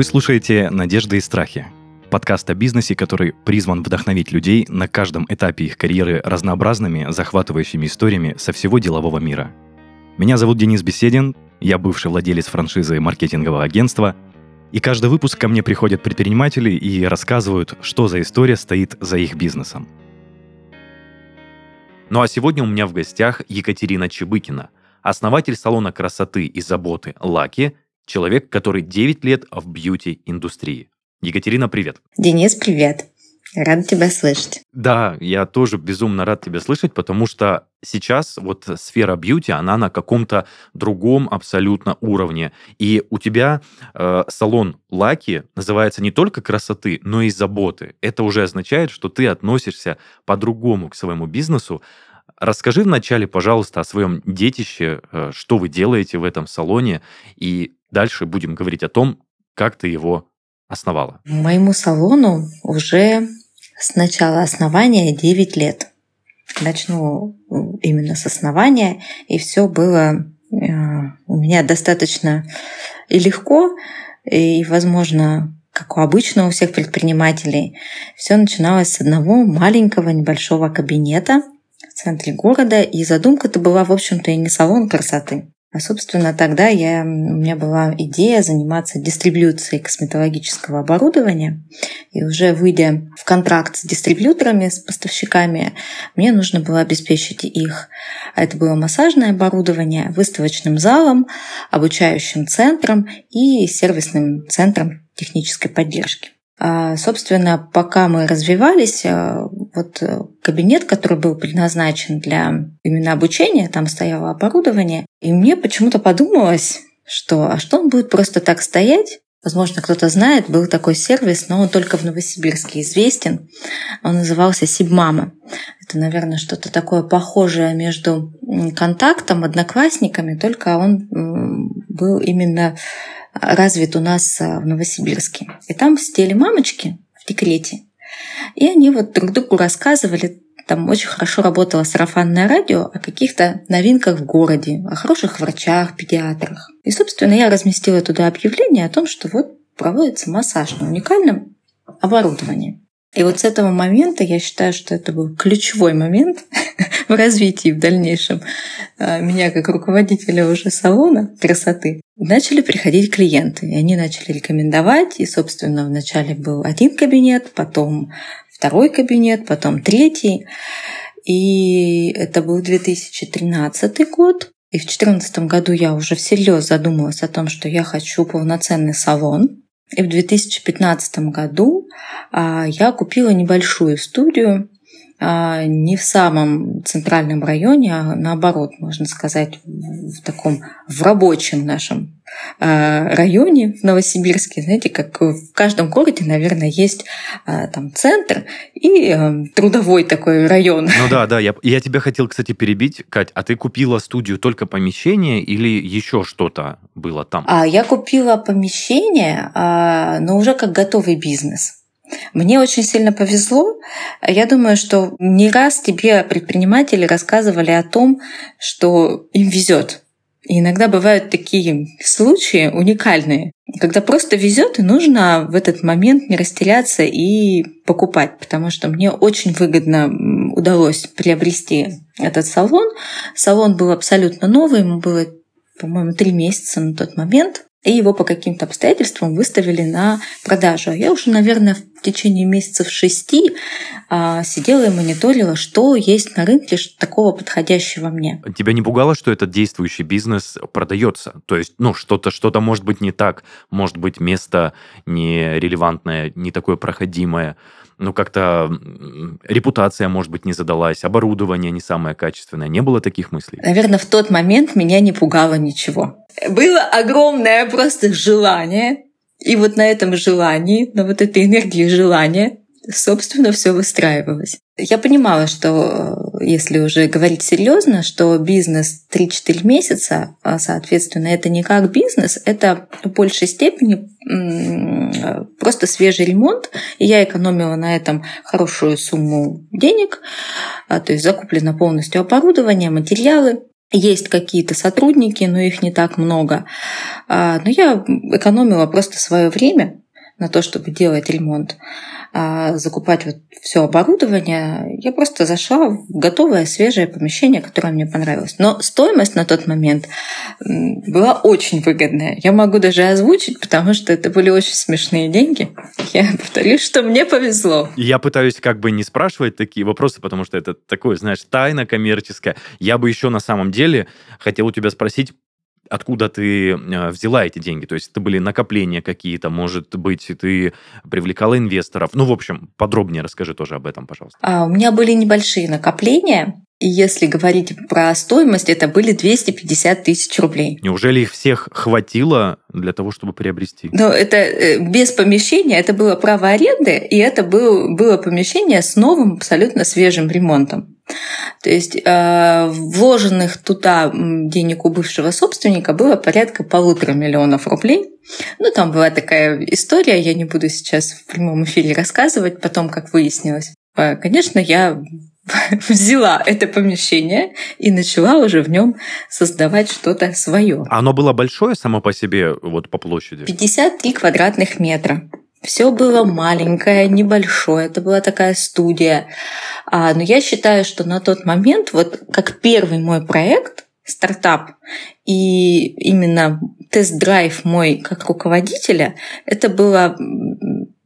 Вы слушаете «Надежды и страхи» – подкаст о бизнесе, который призван вдохновить людей на каждом этапе их карьеры разнообразными, захватывающими историями со всего делового мира. Меня зовут Денис Беседин, я бывший владелец франшизы маркетингового агентства, и каждый выпуск ко мне приходят предприниматели и рассказывают, что за история стоит за их бизнесом. Ну а сегодня у меня в гостях Екатерина Чебыкина, основатель салона красоты и заботы «Лаки», человек, который 9 лет в бьюти-индустрии. Екатерина, привет. Денис, привет. Рад тебя слышать. Да, я тоже безумно рад тебя слышать, потому что сейчас вот сфера бьюти, она на каком-то другом абсолютно уровне. И у тебя э, салон Лаки называется не только красоты, но и заботы. Это уже означает, что ты относишься по-другому к своему бизнесу. Расскажи вначале, пожалуйста, о своем детище, э, что вы делаете в этом салоне, и дальше будем говорить о том, как ты его основала. Моему салону уже с начала основания 9 лет. Начну именно с основания, и все было э, у меня достаточно и легко, и, возможно, как у обычного у всех предпринимателей, все начиналось с одного маленького небольшого кабинета – в центре города. И задумка-то была, в общем-то, и не салон красоты. А, собственно, тогда я, у меня была идея заниматься дистрибьюцией косметологического оборудования. И уже выйдя в контракт с дистрибьюторами, с поставщиками, мне нужно было обеспечить их. А это было массажное оборудование, выставочным залом, обучающим центром и сервисным центром технической поддержки. А, собственно, пока мы развивались, а, вот э, кабинет, который был предназначен для именно обучения, там стояло оборудование, и мне почему-то подумалось, что а что он будет просто так стоять? Возможно, кто-то знает, был такой сервис, но он только в Новосибирске известен. Он назывался Сибмама. Это, наверное, что-то такое похожее между контактом, одноклассниками, только он был именно развит у нас э, в Новосибирске. И там сидели мамочки в декрете. И они вот друг другу рассказывали, там очень хорошо работало сарафанное радио о каких-то новинках в городе, о хороших врачах, педиатрах. И, собственно, я разместила туда объявление о том, что вот проводится массаж на уникальном оборудовании. И вот с этого момента я считаю, что это был ключевой момент в развитии в дальнейшем а, меня как руководителя уже салона красоты. Начали приходить клиенты, и они начали рекомендовать. И, собственно, вначале был один кабинет, потом второй кабинет, потом третий. И это был 2013 год. И в 2014 году я уже всерьез задумалась о том, что я хочу полноценный салон. И в 2015 году а, я купила небольшую студию не в самом центральном районе, а наоборот, можно сказать, в таком в рабочем нашем а, районе в Новосибирске, знаете, как в каждом городе, наверное, есть а, там центр и трудовой такой район. Ну да, да, я, я тебя хотел, кстати, перебить, Кать, а ты купила студию только помещение или еще что-то было там? А я купила помещение, но уже как готовый бизнес. Мне очень сильно повезло. Я думаю, что не раз тебе предприниматели рассказывали о том, что им везет. И иногда бывают такие случаи уникальные, когда просто везет, и нужно в этот момент не растеряться и покупать, потому что мне очень выгодно удалось приобрести этот салон. Салон был абсолютно новый, ему было, по-моему, три месяца на тот момент и его по каким-то обстоятельствам выставили на продажу. Я уже, наверное, в течение месяцев шести а, сидела и мониторила, что есть на рынке такого подходящего мне. Тебя не пугало, что этот действующий бизнес продается? То есть, ну, что-то что может быть не так, может быть, место нерелевантное, не такое проходимое ну, как-то репутация, может быть, не задалась, оборудование не самое качественное. Не было таких мыслей? Наверное, в тот момент меня не пугало ничего. Было огромное просто желание. И вот на этом желании, на вот этой энергии желания, собственно, все выстраивалось. Я понимала, что э, если уже говорить серьезно, что бизнес 3-4 месяца, а, соответственно, это не как бизнес, это в большей степени просто свежий ремонт. И я экономила на этом хорошую сумму денег. А, то есть закуплено полностью оборудование, материалы. Есть какие-то сотрудники, но их не так много. А, но я экономила просто свое время на то, чтобы делать ремонт. А, закупать вот все оборудование, я просто зашла в готовое, свежее помещение, которое мне понравилось. Но стоимость на тот момент была очень выгодная. Я могу даже озвучить, потому что это были очень смешные деньги. Я повторюсь, что мне повезло. Я пытаюсь как бы не спрашивать такие вопросы, потому что это такое, знаешь, тайна коммерческая. Я бы еще на самом деле хотел у тебя спросить, откуда ты э, взяла эти деньги? То есть это были накопления какие-то, может быть, ты привлекала инвесторов? Ну, в общем, подробнее расскажи тоже об этом, пожалуйста. А, у меня были небольшие накопления, если говорить про стоимость, это были 250 тысяч рублей. Неужели их всех хватило для того, чтобы приобрести? Но это э, без помещения, это было право аренды, и это был, было помещение с новым, абсолютно свежим ремонтом. То есть э, вложенных туда денег у бывшего собственника было порядка полутора миллионов рублей. Ну, там была такая история, я не буду сейчас в прямом эфире рассказывать, потом, как выяснилось. Э, конечно, я взяла это помещение и начала уже в нем создавать что-то свое. Оно было большое само по себе, вот по площади? 53 квадратных метра. Все было маленькое, небольшое. Это была такая студия. А, но я считаю, что на тот момент, вот как первый мой проект, стартап, и именно тест-драйв мой как руководителя, это было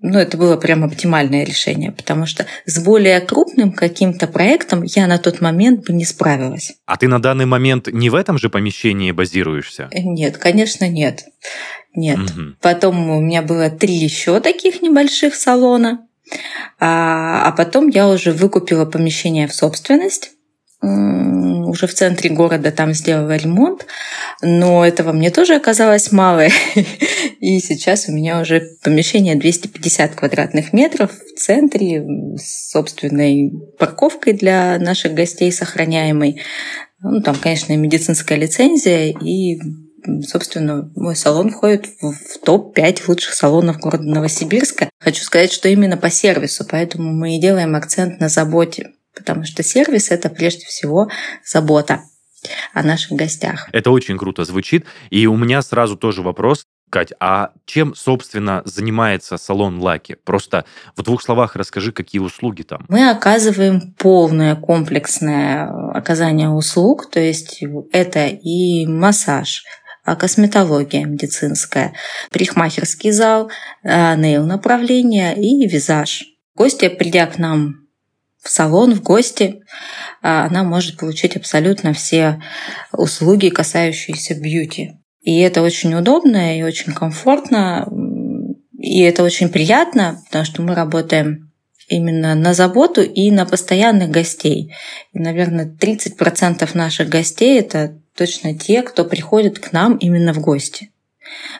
ну, это было прям оптимальное решение, потому что с более крупным каким-то проектом я на тот момент бы не справилась. А ты на данный момент не в этом же помещении базируешься? Нет, конечно, нет. Нет. Угу. Потом у меня было три еще таких небольших салона. А, а потом я уже выкупила помещение в собственность уже в центре города там сделала ремонт, но этого мне тоже оказалось мало. И сейчас у меня уже помещение 250 квадратных метров в центре с собственной парковкой для наших гостей сохраняемой. Ну, там, конечно, медицинская лицензия и собственно, мой салон входит в топ-5 лучших салонов города Новосибирска. Хочу сказать, что именно по сервису, поэтому мы и делаем акцент на заботе, потому что сервис – это прежде всего забота о наших гостях. Это очень круто звучит. И у меня сразу тоже вопрос. Кать, а чем, собственно, занимается салон Лаки? Просто в двух словах расскажи, какие услуги там. Мы оказываем полное комплексное оказание услуг, то есть это и массаж, а, косметология медицинская, парикмахерский зал, а, нейл направление и визаж. Гостья, придя к нам в салон, в гости, а, она может получить абсолютно все услуги, касающиеся бьюти. И это очень удобно и очень комфортно, и это очень приятно, потому что мы работаем именно на заботу и на постоянных гостей. И, наверное, 30% наших гостей – это точно те, кто приходит к нам именно в гости.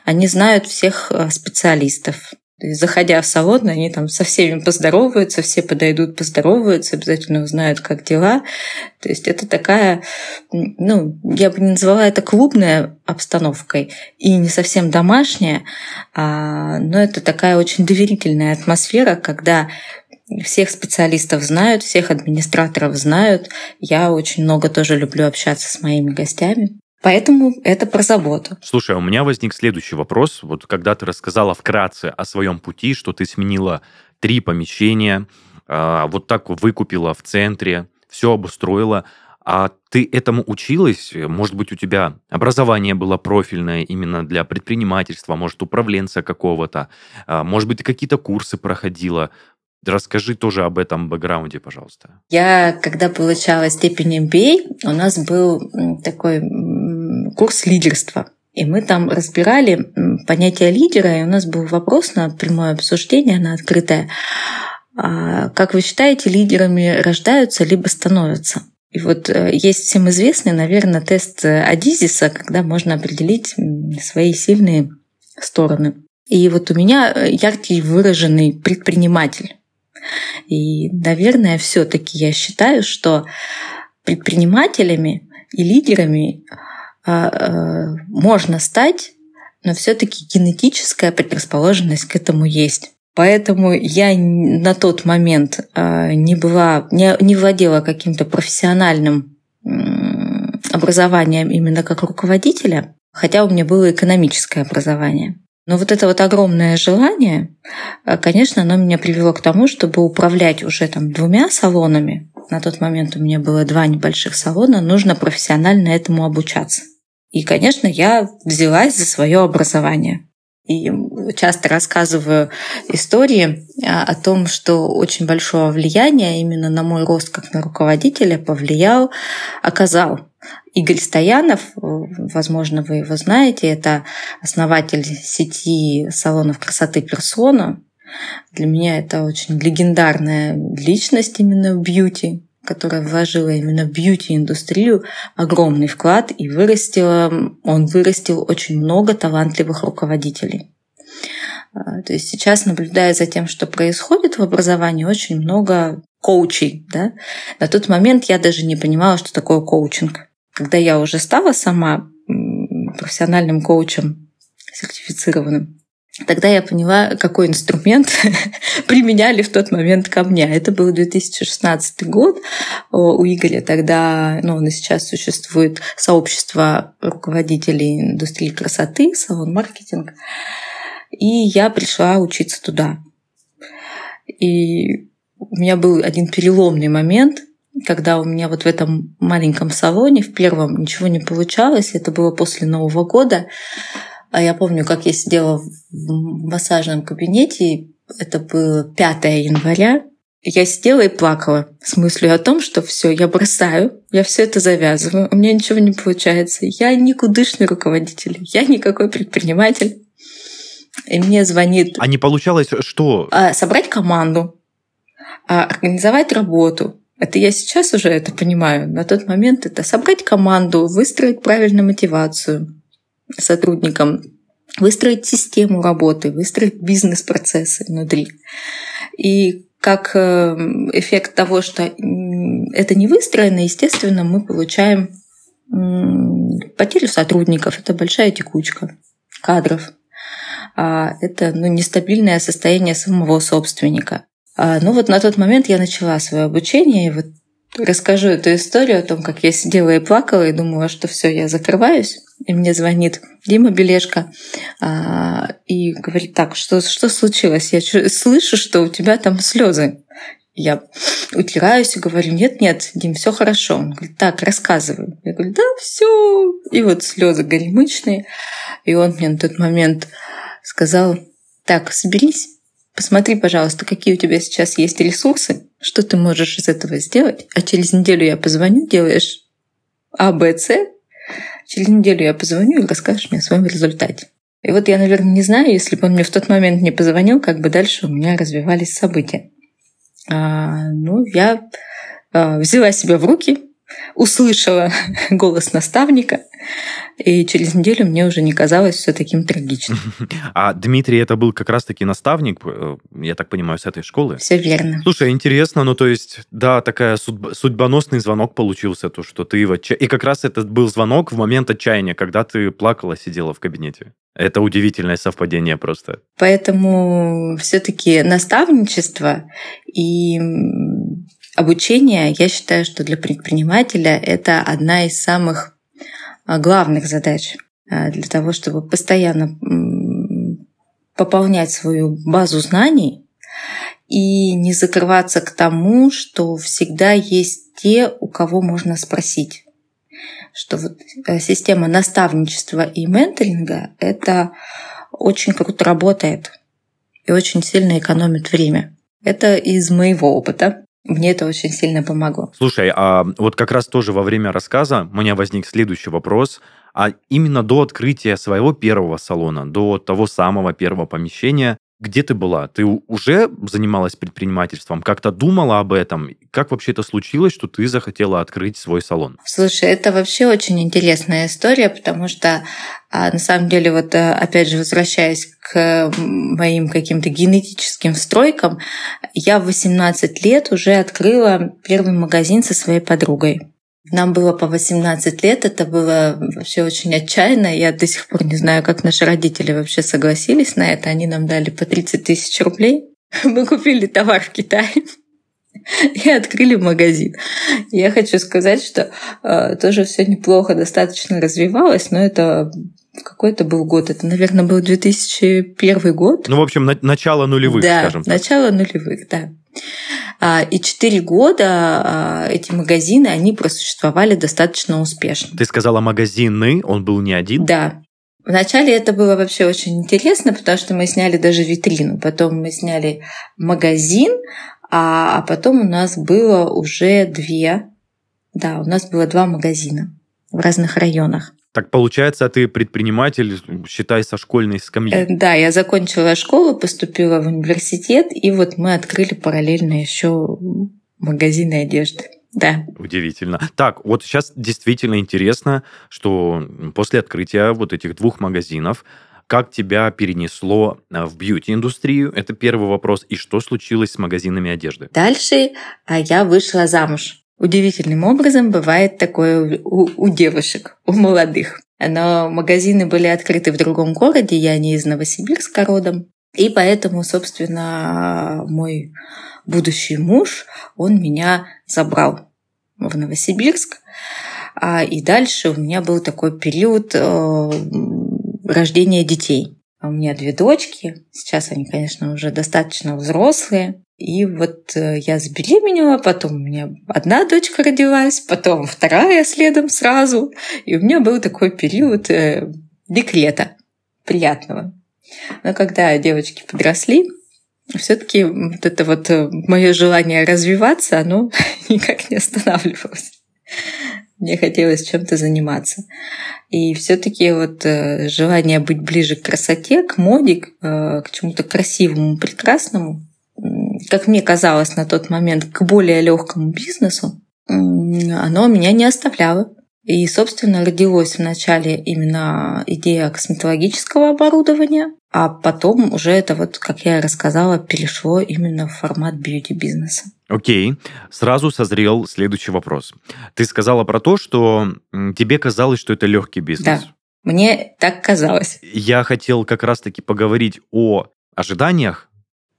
Они знают всех э, специалистов. То есть, заходя в салон, они там со всеми поздороваются, все подойдут, поздороваются, обязательно узнают, как дела. То есть это такая, ну, я бы не назвала это клубной обстановкой и не совсем домашняя, а, но это такая очень доверительная атмосфера, когда всех специалистов знают, всех администраторов знают. Я очень много тоже люблю общаться с моими гостями. Поэтому это про заботу. Слушай, а у меня возник следующий вопрос. Вот когда ты рассказала вкратце о своем пути, что ты сменила три помещения, а, вот так выкупила в центре, все обустроила, а ты этому училась? Может быть, у тебя образование было профильное именно для предпринимательства, может, управленца какого-то, а, может быть, ты какие-то курсы проходила. Расскажи тоже об этом бэкграунде, пожалуйста. Я, когда получала степень MBA, у нас был такой курс лидерства. И мы там разбирали понятие лидера, и у нас был вопрос на прямое обсуждение, на открытое. А как вы считаете, лидерами рождаются либо становятся? И вот э, есть всем известный, наверное, тест Адизиса, когда можно определить свои сильные стороны. И вот у меня э, яркий выраженный предприниматель. И, наверное, все-таки я считаю, что предпринимателями и лидерами можно стать, но все-таки генетическая предрасположенность к этому есть. Поэтому я на тот момент а, не была, не, не владела каким-то профессиональным образованием именно как руководителя, хотя у меня было экономическое образование. Но вот это вот огромное желание, э, конечно, оно меня привело к тому, чтобы управлять уже там двумя салонами. На тот момент у меня было два небольших салона, нужно профессионально этому обучаться. И, конечно, я взялась за свое образование. И часто рассказываю истории а, о том, что очень большое влияние именно на мой рост как на руководителя повлиял, оказал Игорь Стоянов, возможно, вы его знаете, это основатель сети салонов красоты «Персона». Для меня это очень легендарная личность именно в бьюти которая вложила именно в бьюти-индустрию огромный вклад и вырастила, он вырастил очень много талантливых руководителей. А, то есть сейчас, наблюдая за тем, что происходит в образовании, очень много коучей. Да? На тот момент я даже не понимала, что такое коучинг. Когда я уже стала сама профессиональным коучем сертифицированным, Тогда я поняла, какой инструмент применяли в тот момент ко мне. Это был 2016 год. У Игоря тогда, ну, он и сейчас существует сообщество руководителей индустрии красоты, салон маркетинг. И я пришла учиться туда. И у меня был один переломный момент, когда у меня вот в этом маленьком салоне, в первом, ничего не получалось. Это было после Нового года. А я помню, как я сидела в массажном кабинете, это было 5 января, я сидела и плакала с мыслью о том, что все, я бросаю, я все это завязываю, у меня ничего не получается. Я никудышный руководитель, я никакой предприниматель. И мне звонит... А не получалось что? А, собрать команду, а, организовать работу. Это я сейчас уже это понимаю. На тот момент это собрать команду, выстроить правильную мотивацию, сотрудникам выстроить систему работы, выстроить бизнес-процессы внутри. И как э, эффект того, что это не выстроено, естественно, мы получаем потерю сотрудников. Это большая текучка кадров. А это ну, нестабильное состояние самого собственника. А, ну вот на тот момент я начала свое обучение, и вот расскажу эту историю о том, как я сидела и плакала, и думала, что все, я закрываюсь. И мне звонит Дима Белешко а, и говорит, так, что, что случилось? Я слышу, что у тебя там слезы. Я утираюсь и говорю, нет, нет, Дим, все хорошо. Он говорит, так, рассказывай. Я говорю, да, все. И вот слезы горемычные. И он мне на тот момент сказал, так, соберись, посмотри, пожалуйста, какие у тебя сейчас есть ресурсы, что ты можешь из этого сделать, а через неделю я позвоню, делаешь А, Б, С, через неделю я позвоню и расскажешь мне о своем результате. И вот я, наверное, не знаю, если бы он мне в тот момент не позвонил, как бы дальше у меня развивались события. А, ну, я а, взяла себя в руки, услышала голос наставника, и через неделю мне уже не казалось все таким трагичным. А Дмитрий это был как раз-таки наставник, э, я так понимаю, с этой школы? Все верно. Слушай, интересно, ну то есть, да, такая судьбоносный звонок получился, то, что ты в отча... И как раз это был звонок в момент отчаяния, когда ты плакала, сидела в кабинете. Это удивительное совпадение просто. Поэтому все-таки наставничество и обучение, я считаю, что для предпринимателя это одна из самых главных задач а, для того, чтобы постоянно пополнять свою базу знаний и не закрываться к тому, что всегда есть те, у кого можно спросить. Что вот э, система наставничества и менторинга — это очень круто работает и очень сильно экономит время. Это из моего опыта. Мне это очень сильно помогло. Слушай, а вот как раз тоже во время рассказа у меня возник следующий вопрос. А именно до открытия своего первого салона, до того самого первого помещения, где ты была? Ты уже занималась предпринимательством? Как-то думала об этом? Как вообще это случилось, что ты захотела открыть свой салон? Слушай, это вообще очень интересная история, потому что а, на самом деле, вот э, опять же, возвращаясь к моим каким-то генетическим стройкам, я в 18 лет уже открыла первый магазин со своей подругой. Нам было по 18 лет, это было вообще очень отчаянно. Я до сих пор не знаю, как наши родители вообще согласились на это. Они нам дали по 30 тысяч рублей. Мы купили товар в Китае. и открыли магазин. Я хочу сказать, что э, тоже все неплохо, достаточно развивалось, но это какой-то был год, это, наверное, был 2001 год. Ну, в общем, на- начало нулевых, да, скажем так. начало нулевых, да. А, и четыре года а, эти магазины, они просуществовали достаточно успешно. Ты сказала магазины, он был не один? Да. Вначале это было вообще очень интересно, потому что мы сняли даже витрину, потом мы сняли магазин, а, а потом у нас было уже две, да, у нас было два магазина в разных районах. Так получается, ты предприниматель, считай, со школьной скамьи. Э, Да, я закончила школу, поступила в университет, и вот мы открыли параллельно еще магазины одежды. Да. Удивительно. Так, вот сейчас действительно интересно, что после открытия вот этих двух магазинов, как тебя перенесло а, в бьюти-индустрию? Это первый вопрос. И что случилось с магазинами одежды? Дальше а, я вышла замуж. Удивительным образом бывает такое у, у девушек, у молодых. Но магазины были открыты в другом городе, я не из Новосибирска родом. И поэтому, собственно, мой будущий муж, он меня забрал в Новосибирск. А, и дальше у меня был такой период э, рождения детей. У меня две дочки. Сейчас они, конечно, уже достаточно взрослые. И вот э, я забеременела, потом у меня одна дочка родилась, потом вторая следом сразу. И у меня был такой период э, декрета приятного. Но когда девочки подросли, все-таки вот это вот мое желание развиваться, оно никак не останавливалось. Мне хотелось чем-то заниматься. И все-таки вот э, желание быть ближе к красоте, к моде, э, к чему-то красивому, прекрасному, как мне казалось на тот момент, к более легкому бизнесу, оно меня не оставляло. И, собственно, родилась вначале именно идея косметологического оборудования, а потом уже это, вот, как я рассказала, перешло именно в формат бьюти-бизнеса. Окей, сразу созрел следующий вопрос. Ты сказала про то, что тебе казалось, что это легкий бизнес. Да, мне так казалось. Я хотел как раз-таки поговорить о ожиданиях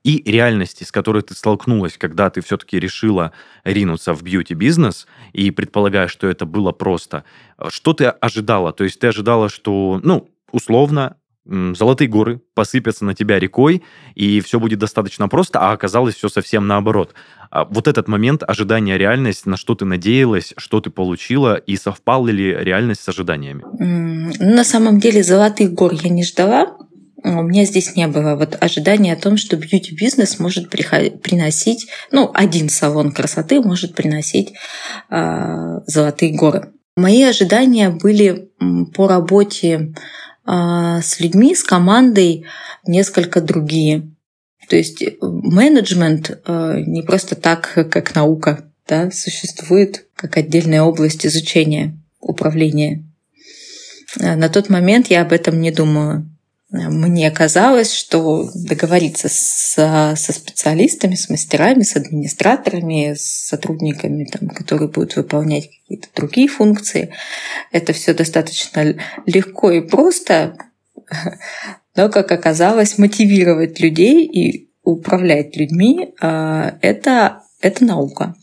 и реальности, с которой ты столкнулась, когда ты все-таки решила ринуться в бьюти-бизнес и предполагая, что это было просто. Что ты ожидала? То есть ты ожидала, что, ну, условно, золотые горы посыпятся на тебя рекой, и все будет достаточно просто, а оказалось все совсем наоборот. Вот этот момент ожидания реальность, на что ты надеялась, что ты получила, и совпала ли реальность с ожиданиями? На самом деле золотых гор я не ждала, у меня здесь не было вот ожидания о том, что бьюти-бизнес может приносить, ну, один салон красоты может приносить э, золотые горы. Мои ожидания были по работе э, с людьми, с командой несколько другие. То есть менеджмент э, не просто так, как наука, да, существует как отдельная область изучения управления. На тот момент я об этом не думала мне казалось, что договориться со, со специалистами, с мастерами, с администраторами, с сотрудниками, там, которые будут выполнять какие-то другие функции, это все достаточно легко и просто, но, как оказалось, мотивировать людей и управлять людьми а, это, это наука.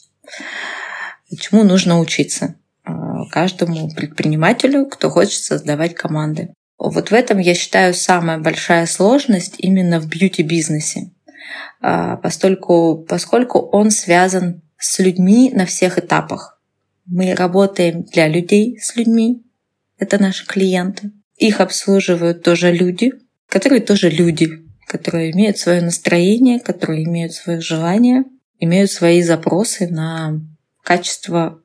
Чему нужно учиться а, каждому предпринимателю, кто хочет создавать команды. Вот в этом, я считаю, самая большая сложность именно в бьюти-бизнесе, а, поскольку, поскольку он связан с людьми на всех этапах. Мы работаем для людей с людьми, это наши клиенты. Их обслуживают тоже люди, которые тоже люди, которые имеют свое настроение, которые имеют свои желания, имеют свои запросы на качество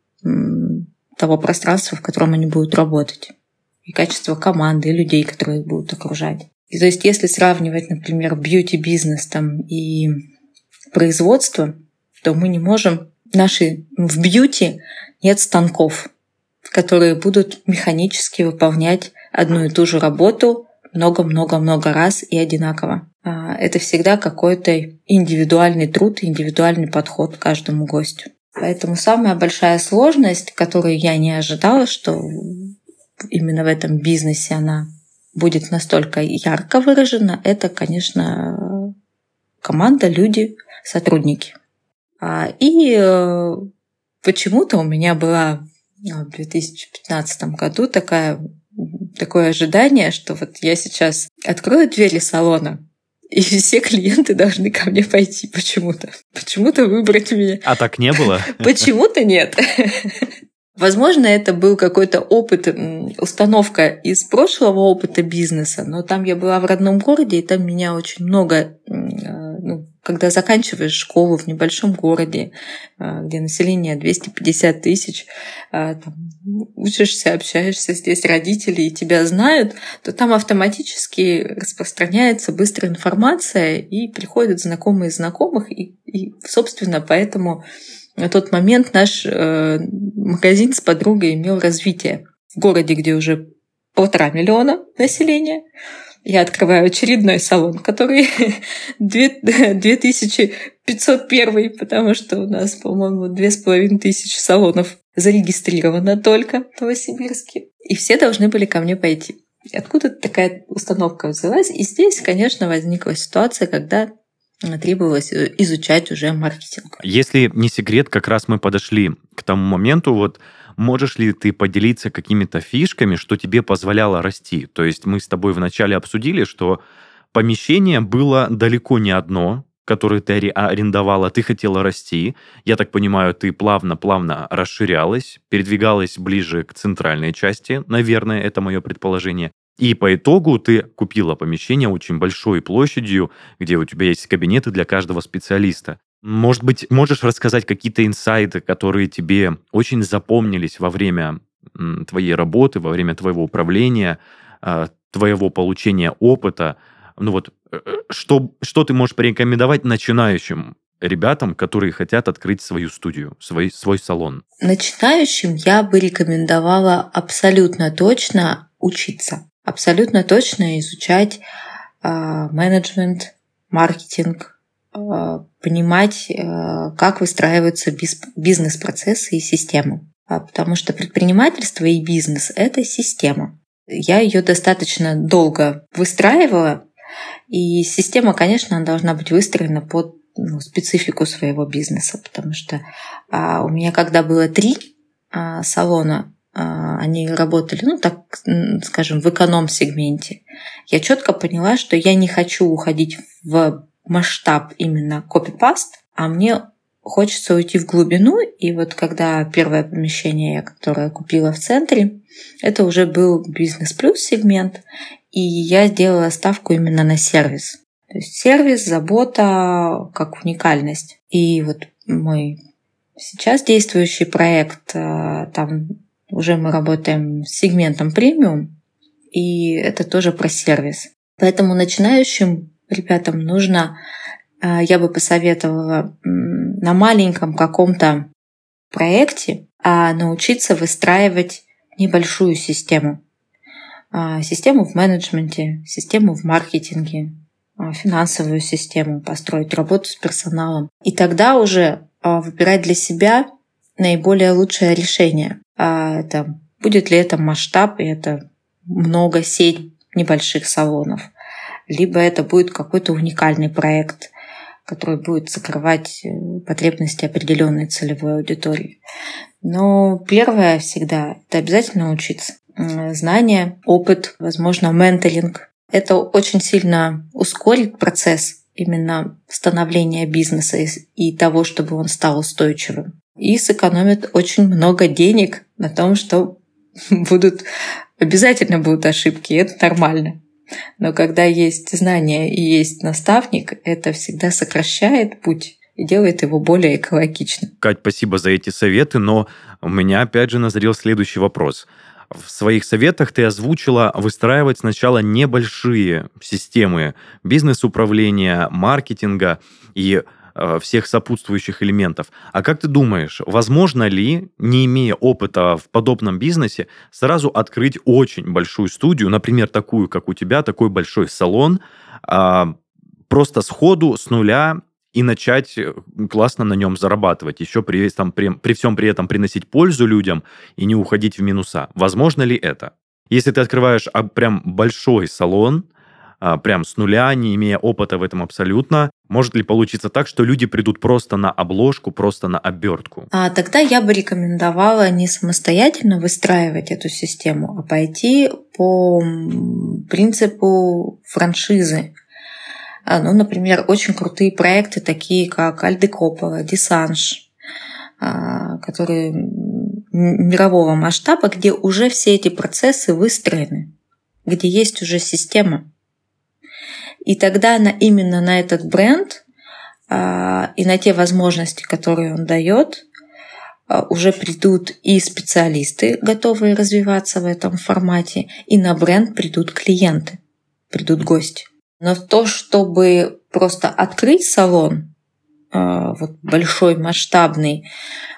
того пространства, в котором они будут работать и качество команды, и людей, которые их будут окружать. И то есть, если сравнивать, например, бьюти-бизнес там и производство, то мы не можем... Наши в бьюти нет станков, которые будут механически выполнять одну и ту же работу много-много-много раз и одинаково. А, это всегда какой-то индивидуальный труд, индивидуальный подход к каждому гостю. Поэтому самая большая сложность, которую я не ожидала, что именно в этом бизнесе она будет настолько ярко выражена, это, конечно, команда, люди, сотрудники. А, и э, почему-то у меня была в 2015 году такая, такое ожидание, что вот я сейчас открою двери салона, и все клиенты должны ко мне пойти почему-то. Почему-то выбрать меня. А так не было? Почему-то нет. Возможно, это был какой-то опыт, установка из прошлого опыта бизнеса, но там я была в родном городе, и там меня очень много, а, ну, когда заканчиваешь школу в небольшом городе, а, где население 250 тысяч, а, там, учишься, общаешься здесь, родители и тебя знают, то там автоматически распространяется быстрая информация, и приходят знакомые знакомых, и, и собственно, поэтому на тот момент наш э, магазин с подругой имел развитие в городе, где уже полтора миллиона населения. Я открываю очередной салон, который 2501, потому что у нас, по-моему, 2500 салонов зарегистрировано только в Новосибирске. И все должны были ко мне пойти. Откуда такая установка взялась? И здесь, конечно, возникла ситуация, когда требовалось э, изучать уже маркетинг. Если не секрет, как раз мы подошли к тому моменту, вот можешь ли ты поделиться какими-то фишками, что тебе позволяло расти? То есть мы с тобой вначале обсудили, что помещение было далеко не одно, которое ты арендовала, ты хотела расти. Я так понимаю, ты плавно-плавно расширялась, передвигалась ближе к центральной части, наверное, это мое предположение. И по итогу ты купила помещение очень большой площадью, где у тебя есть кабинеты для каждого специалиста. Может быть, можешь рассказать какие-то инсайты, которые тебе очень запомнились во время твоей работы, во время твоего управления, а, твоего получения опыта? Ну вот, э, э, что, что ты можешь порекомендовать начинающим ребятам, которые хотят открыть свою студию, свой, свой салон? Начинающим я бы рекомендовала абсолютно точно учиться абсолютно точно изучать а, менеджмент, маркетинг, а, понимать, а, как выстраиваются бизнес-процессы и системы. Потому что предпринимательство и бизнес – это система. Я ее достаточно долго выстраивала, и система, конечно, должна быть выстроена под ну, специфику своего бизнеса, потому что а, у меня когда было три а, салона, они работали, ну так, скажем, в эконом-сегменте, я четко поняла, что я не хочу уходить в масштаб именно копипаст, а мне хочется уйти в глубину. И вот когда первое помещение, которое я купила в центре, это уже был бизнес-плюс сегмент, и я сделала ставку именно на сервис. То есть сервис, забота как уникальность. И вот мой сейчас действующий проект, э, там уже мы работаем с сегментом премиум, и это тоже про сервис. Поэтому начинающим ребятам нужно, а, я бы посоветовала, на маленьком каком-то проекте а, научиться выстраивать небольшую систему. А, систему в менеджменте, систему в маркетинге, финансовую систему построить, работу с персоналом. И тогда уже выбирать для себя наиболее лучшее решение. А это, будет ли это масштаб, и это много сеть небольших салонов, либо это будет какой-то уникальный проект, который будет закрывать э, потребности определенной целевой аудитории. Но первое всегда – это обязательно учиться. Знания, опыт, возможно, менторинг. Это очень сильно ускорит процесс именно становления бизнеса и того, чтобы он стал устойчивым и сэкономят очень много денег на том, что будут обязательно будут ошибки, это нормально. Но когда есть знания и есть наставник, это всегда сокращает путь и делает его более экологичным. Кать, спасибо за эти советы, но у меня опять же назрел следующий вопрос. В своих советах ты озвучила выстраивать сначала небольшие системы бизнес-управления, маркетинга и всех сопутствующих элементов. А как ты думаешь, возможно ли, не имея опыта в подобном бизнесе, сразу открыть очень большую студию, например, такую, как у тебя, такой большой салон, а, просто сходу, с нуля и начать э, классно на нем зарабатывать, еще при, там, при, при всем при этом приносить пользу людям и не уходить в минуса. Возможно ли это? Если ты открываешь а, прям большой салон, прям с нуля, не имея опыта в этом абсолютно, может ли получиться так, что люди придут просто на обложку, просто на обертку? А тогда я бы рекомендовала не самостоятельно выстраивать эту систему, а пойти по принципу франшизы. А, ну, например, очень крутые проекты, такие как Альдекопова, Десанж, а, которые мирового масштаба, где уже все эти процессы выстроены, где есть уже система. И тогда на, именно на этот бренд а, и на те возможности, которые он дает, а, уже придут и специалисты, готовые развиваться в этом формате, и на бренд придут клиенты, придут гости. Но то, чтобы просто открыть салон, а, вот большой, масштабный,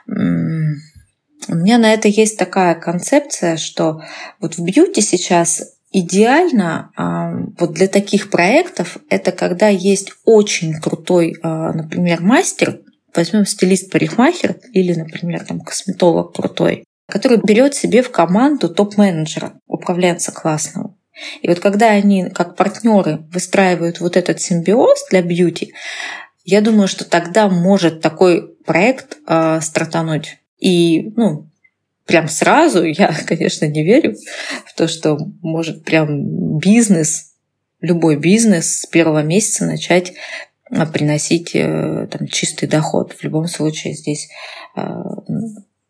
у меня на это есть такая концепция, что вот в бьюти сейчас идеально а, вот для таких проектов это когда есть очень крутой, а, например, мастер, возьмем стилист-парикмахер или, например, там косметолог крутой, который берет себе в команду топ-менеджера, управленца классного. И вот когда они как партнеры выстраивают вот этот симбиоз для бьюти, я думаю, что тогда может такой проект э, стартануть. И ну, прям сразу я, конечно, не верю в то, что может прям бизнес, любой бизнес с первого месяца начать а, приносить э, там, чистый доход. В любом случае здесь э,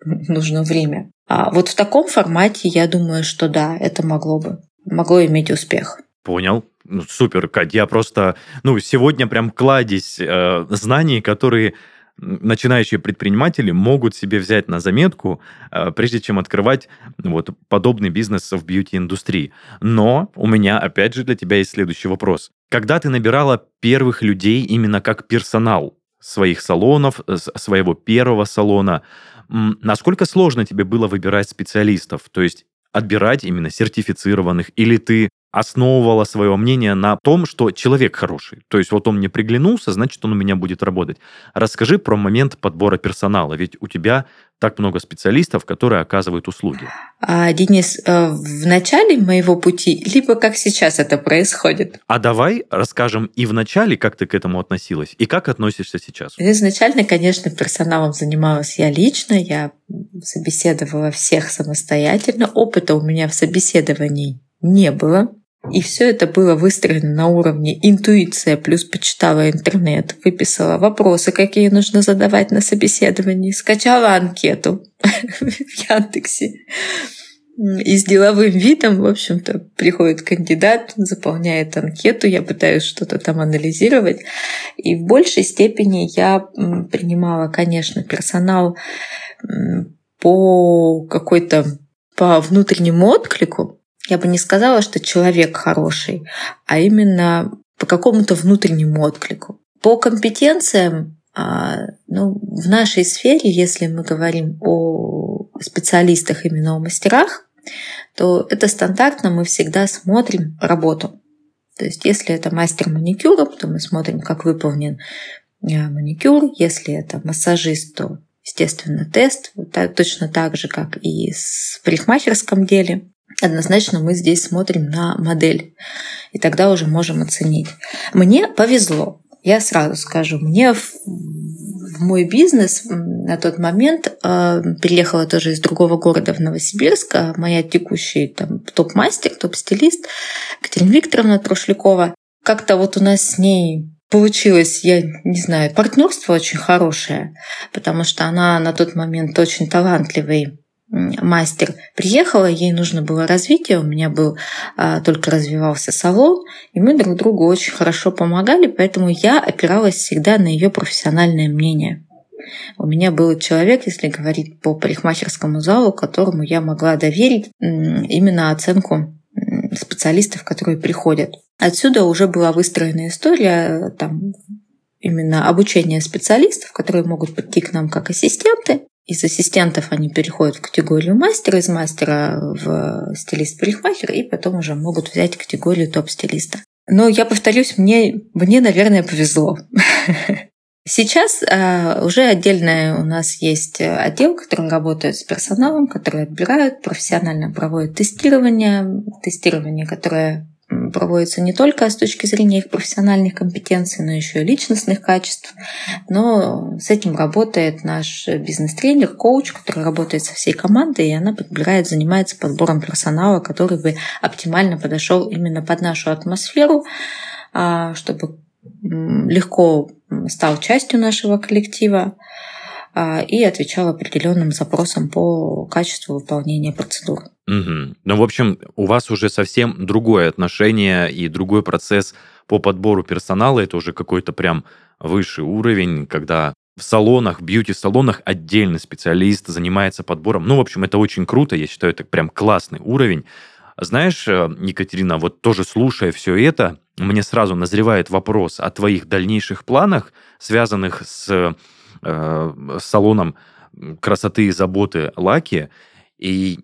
нужно время. А вот в таком формате я думаю, что да, это могло бы, могло иметь успех. Понял. Ну, супер, Кать. Я просто, ну, сегодня прям кладезь э, знаний, которые начинающие предприниматели могут себе взять на заметку, э, прежде чем открывать вот подобный бизнес в бьюти-индустрии. Но у меня, опять же, для тебя есть следующий вопрос. Когда ты набирала первых людей именно как персонал своих салонов, своего первого салона, насколько сложно тебе было выбирать специалистов? То есть отбирать именно сертифицированных, или ты основывала свое мнение на том, что человек хороший. То есть вот он мне приглянулся, значит, он у меня будет работать. Расскажи про момент подбора персонала, ведь у тебя так много специалистов, которые оказывают услуги. А, Денис, э, в начале моего пути, либо как сейчас это происходит? А давай расскажем и в начале, как ты к этому относилась, и как относишься сейчас. Изначально, конечно, персоналом занималась я лично, я собеседовала всех самостоятельно. Опыта у меня в собеседовании не было. И все это было выстроено на уровне интуиция, плюс почитала интернет, выписала вопросы, какие нужно задавать на собеседовании, скачала анкету в Яндексе. И с деловым видом, в общем-то, приходит кандидат, заполняет анкету, я пытаюсь что-то там анализировать. И в большей степени я принимала, конечно, персонал по какой-то по внутреннему отклику, я бы не сказала, что человек хороший, а именно по какому-то внутреннему отклику. По компетенциям, а, ну, в нашей сфере, если мы говорим о специалистах, именно о мастерах, то это стандартно, мы всегда смотрим работу. То есть, если это мастер маникюра, то мы смотрим, как выполнен а, маникюр. Если это массажист, то, естественно, тест. Точно так же, как и в парикмахерском деле однозначно мы здесь смотрим на модель, и тогда уже можем оценить. Мне повезло, я сразу скажу, мне в, в мой бизнес на тот момент э, переехала тоже из другого города в Новосибирск, а моя текущая там топ-мастер, топ-стилист Катерина Викторовна Трушлякова. Как-то вот у нас с ней получилось, я не знаю, партнерство очень хорошее, потому что она на тот момент очень талантливый мастер приехала, ей нужно было развитие, у меня был а, только развивался салон, и мы друг другу очень хорошо помогали, поэтому я опиралась всегда на ее профессиональное мнение. У меня был человек, если говорить по парикмахерскому залу, которому я могла доверить именно оценку специалистов, которые приходят. Отсюда уже была выстроена история там, именно обучения специалистов, которые могут прийти к нам как ассистенты, из ассистентов они переходят в категорию мастера, из мастера в стилист-парикмахер, и потом уже могут взять категорию топ-стилиста. Но я повторюсь, мне, мне, наверное, повезло. Сейчас а, уже отдельная у нас есть отдел, который работает с персоналом, который отбирают, профессионально проводит тестирование, тестирование, которое проводится не только с точки зрения их профессиональных компетенций, но еще и личностных качеств. Но с этим работает наш бизнес-тренер, коуч, который работает со всей командой, и она подбирает, занимается подбором персонала, который бы оптимально подошел именно под нашу атмосферу, а, чтобы легко стал частью нашего коллектива и отвечал определенным запросам по качеству выполнения процедур. Угу. Ну, в общем, у вас уже совсем другое отношение и другой процесс по подбору персонала. Это уже какой-то прям высший уровень, когда в салонах, бьюти-салонах отдельный специалист занимается подбором. Ну, в общем, это очень круто, я считаю, это прям классный уровень. Знаешь, э, Екатерина, вот тоже слушая все это, мне сразу назревает вопрос о твоих дальнейших планах, связанных с, э, салоном красоты и заботы Лаки. И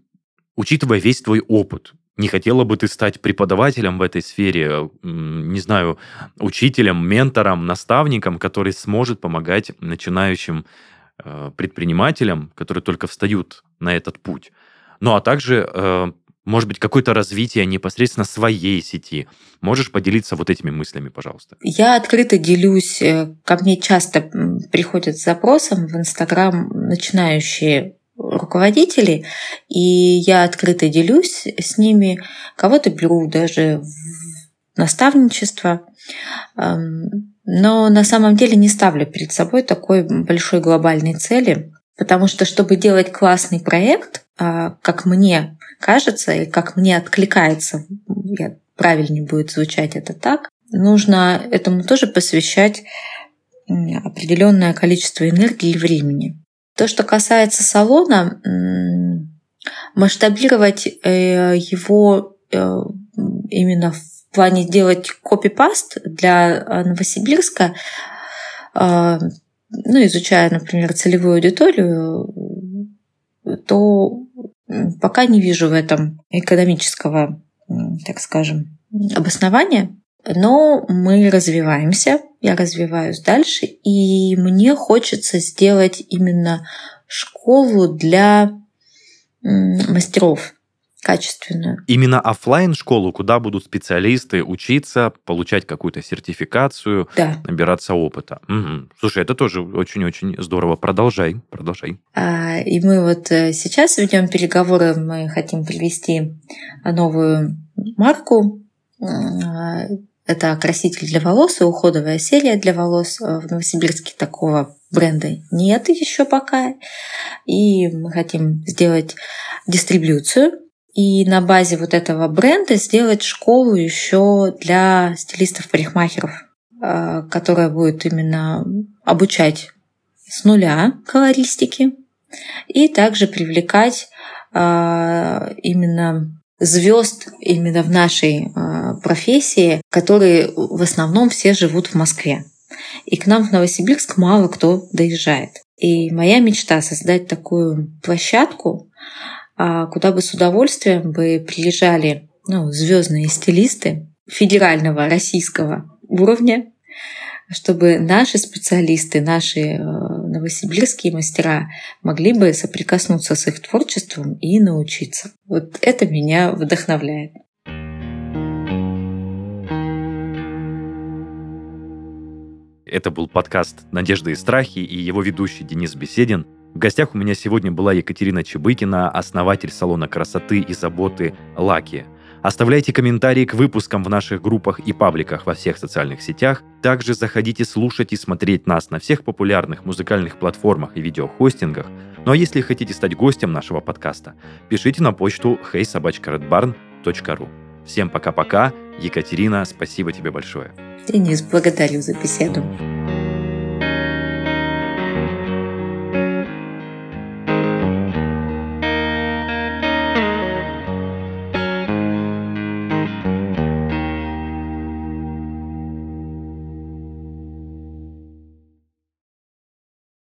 учитывая весь твой опыт, не хотела бы ты стать преподавателем в этой сфере, не знаю, учителем, ментором, наставником, который сможет помогать начинающим э, предпринимателям, которые только встают на этот путь. Ну а также э, может быть, какое-то развитие непосредственно своей сети. Можешь поделиться вот этими мыслями, пожалуйста? Я открыто делюсь. Э, ко мне часто приходят с запросом в Инстаграм начинающие руководители, и я открыто делюсь с ними. Кого-то беру даже в наставничество. Но на самом деле не ставлю перед собой такой большой глобальной цели, потому что чтобы делать классный проект, а, как мне кажется и как мне откликается, я, правильнее будет звучать это так, нужно этому тоже посвящать определенное количество энергии и времени. То, что касается салона, масштабировать э, его э, именно в плане делать копипаст для Новосибирска, а, ну, изучая, например, целевую аудиторию, то Пока не вижу в этом экономического, так скажем, обоснования. Но мы развиваемся, я развиваюсь дальше, и мне хочется сделать именно школу для мастеров качественную. Именно офлайн школу, куда будут специалисты учиться, получать какую-то сертификацию, да. набираться опыта. Угу. Слушай, это тоже очень-очень здорово. Продолжай, продолжай. А, и мы вот э, сейчас ведем переговоры, мы хотим привести новую марку. А, это краситель для волос и уходовая серия для волос. Э, в Новосибирске такого бренда нет еще пока. И мы хотим сделать дистрибьюцию и на базе вот этого бренда сделать школу еще для стилистов-парикмахеров, э, которая будет именно обучать с нуля колористики и также привлекать э, именно звезд именно в нашей э, профессии, которые в основном все живут в Москве. И к нам в Новосибирск мало кто доезжает. И моя мечта создать такую площадку, куда бы с удовольствием бы приезжали ну, звездные стилисты федерального российского уровня, чтобы наши специалисты, наши э, новосибирские мастера могли бы соприкоснуться с их творчеством и научиться. Вот это меня вдохновляет. Это был подкаст «Надежды и страхи» и его ведущий Денис Беседин. В гостях у меня сегодня была Екатерина Чебыкина, основатель салона красоты и заботы «Лаки». Оставляйте комментарии к выпускам в наших группах и пабликах во всех социальных сетях. Также заходите слушать и смотреть нас на всех популярных музыкальных платформах и видеохостингах. Ну а если хотите стать гостем нашего подкаста, пишите на почту heysobachkaredbarn.ru. Всем пока-пока. Екатерина, спасибо тебе большое. Денис, благодарю за беседу.